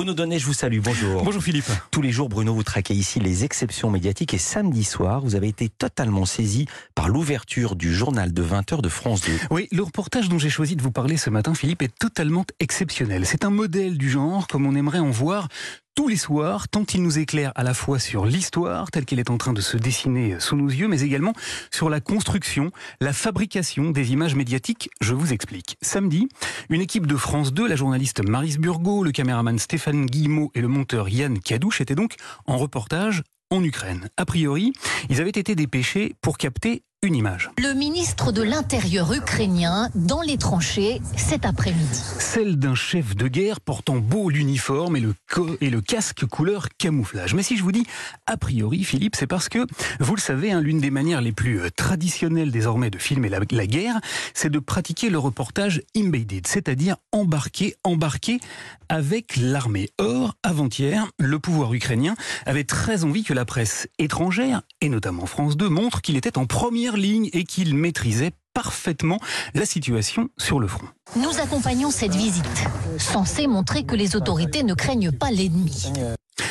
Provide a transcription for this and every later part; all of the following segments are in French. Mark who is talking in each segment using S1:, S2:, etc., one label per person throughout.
S1: Bruno Donnet, je vous salue. Bonjour.
S2: Bonjour Philippe.
S1: Tous les jours, Bruno, vous traquez ici les exceptions médiatiques et samedi soir, vous avez été totalement saisi par l'ouverture du journal de 20h de France 2.
S2: Oui, le reportage dont j'ai choisi de vous parler ce matin, Philippe, est totalement exceptionnel. C'est un modèle du genre comme on aimerait en voir tous les soirs, tant il nous éclaire à la fois sur l'histoire telle qu'elle est en train de se dessiner sous nos yeux, mais également sur la construction, la fabrication des images médiatiques. Je vous explique. Samedi, une équipe de France 2, la journaliste Maris Burgot, le caméraman Stéphane Guillemot et le monteur Yann Cadouche étaient donc en reportage en Ukraine. A priori, ils avaient été dépêchés pour capter une image.
S3: Le ministre de l'Intérieur ukrainien dans les tranchées cet après-midi.
S2: Celle d'un chef de guerre portant beau l'uniforme et le, et le casque couleur camouflage. Mais si je vous dis a priori, Philippe, c'est parce que, vous le savez, hein, l'une des manières les plus euh, traditionnelles désormais de filmer la, la guerre, c'est de pratiquer le reportage embedded, c'est-à-dire embarqué, embarqué avec l'armée. Or, avant-hier, le pouvoir ukrainien avait très envie que la presse étrangère, et notamment France 2, montre qu'il était en première ligne et qu'il maîtrisait parfaitement la situation sur le front.
S3: Nous accompagnons cette visite, censée montrer que les autorités ne craignent pas l'ennemi.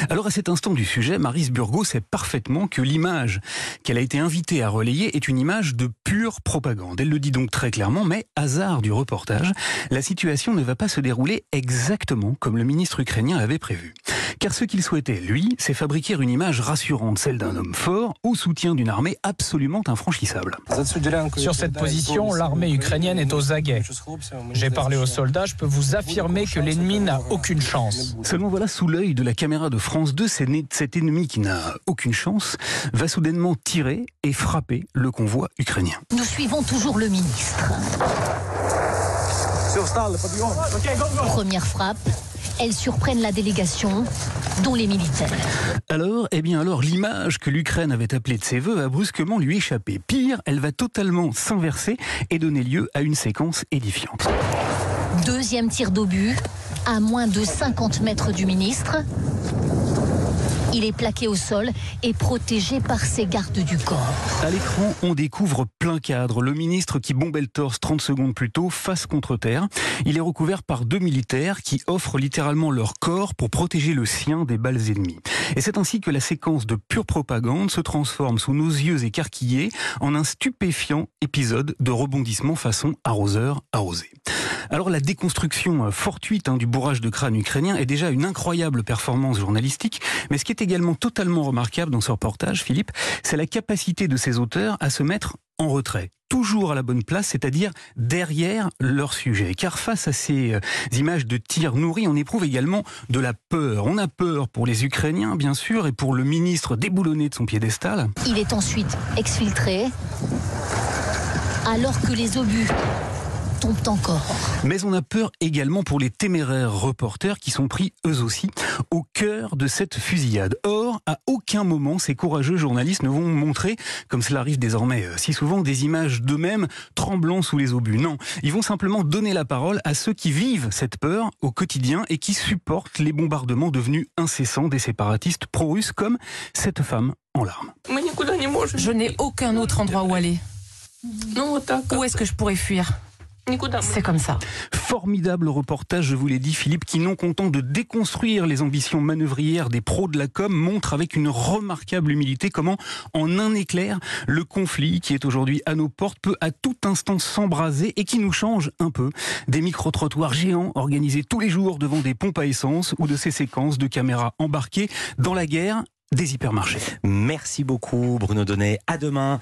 S2: Alors à cet instant du sujet, Marise Burgot sait parfaitement que l'image qu'elle a été invitée à relayer est une image de pure propagande. Elle le dit donc très clairement, mais hasard du reportage, la situation ne va pas se dérouler exactement comme le ministre ukrainien l'avait prévu. Car ce qu'il souhaitait, lui, c'est fabriquer une image rassurante, celle d'un homme fort au soutien d'une armée absolument infranchissable.
S4: Sur cette position, l'armée ukrainienne est aux aguets. J'ai parlé aux soldats, je peux vous affirmer que l'ennemi n'a aucune chance.
S2: Seulement voilà, sous l'œil de la caméra de France 2, cet ennemi qui n'a aucune chance va soudainement tirer et frapper le convoi ukrainien.
S3: Nous suivons toujours le ministre. Première frappe, elles surprennent la délégation, dont les militaires.
S2: Alors, eh bien alors, l'image que l'Ukraine avait appelée de ses voeux va brusquement lui échapper. Pire, elle va totalement s'inverser et donner lieu à une séquence édifiante.
S3: Deuxième tir d'obus, à moins de 50 mètres du ministre. Il est plaqué au sol et protégé par ses gardes du corps.
S2: À l'écran, on découvre plein cadre. Le ministre qui bombait le torse 30 secondes plus tôt, face contre terre. Il est recouvert par deux militaires qui offrent littéralement leur corps pour protéger le sien des balles ennemies. Et c'est ainsi que la séquence de pure propagande se transforme sous nos yeux écarquillés en un stupéfiant épisode de rebondissement façon arroseur arrosé. Alors la déconstruction fortuite hein, du bourrage de crâne ukrainien est déjà une incroyable performance journalistique, également totalement remarquable dans ce reportage, Philippe, c'est la capacité de ces auteurs à se mettre en retrait, toujours à la bonne place, c'est-à-dire derrière leur sujet. Car face à ces euh, images de tirs nourris, on éprouve également de la peur. On a peur pour les Ukrainiens, bien sûr, et pour le ministre déboulonné de son piédestal.
S3: Il est ensuite exfiltré, alors que les obus tombent encore.
S2: Mais on a peur également pour les téméraires reporters qui sont pris eux aussi au cœur de cette fusillade. Or, à aucun moment ces courageux journalistes ne vont montrer, comme cela arrive désormais euh, si souvent, des images d'eux-mêmes tremblant sous les obus. Non, ils vont simplement donner la parole à ceux qui vivent cette peur au quotidien et qui supportent les bombardements devenus incessants des séparatistes pro-russes comme cette femme en larmes.
S5: Je n'ai aucun autre endroit où aller. Où est-ce que je pourrais fuir? C'est comme ça.
S2: Formidable reportage, je vous l'ai dit, Philippe, qui non content de déconstruire les ambitions manœuvrières des pros de la com, montre avec une remarquable humilité comment, en un éclair, le conflit qui est aujourd'hui à nos portes peut à tout instant s'embraser et qui nous change un peu des micro-trottoirs géants organisés tous les jours devant des pompes à essence ou de ces séquences de caméras embarquées dans la guerre des hypermarchés.
S1: Merci beaucoup Bruno Donnet. À demain.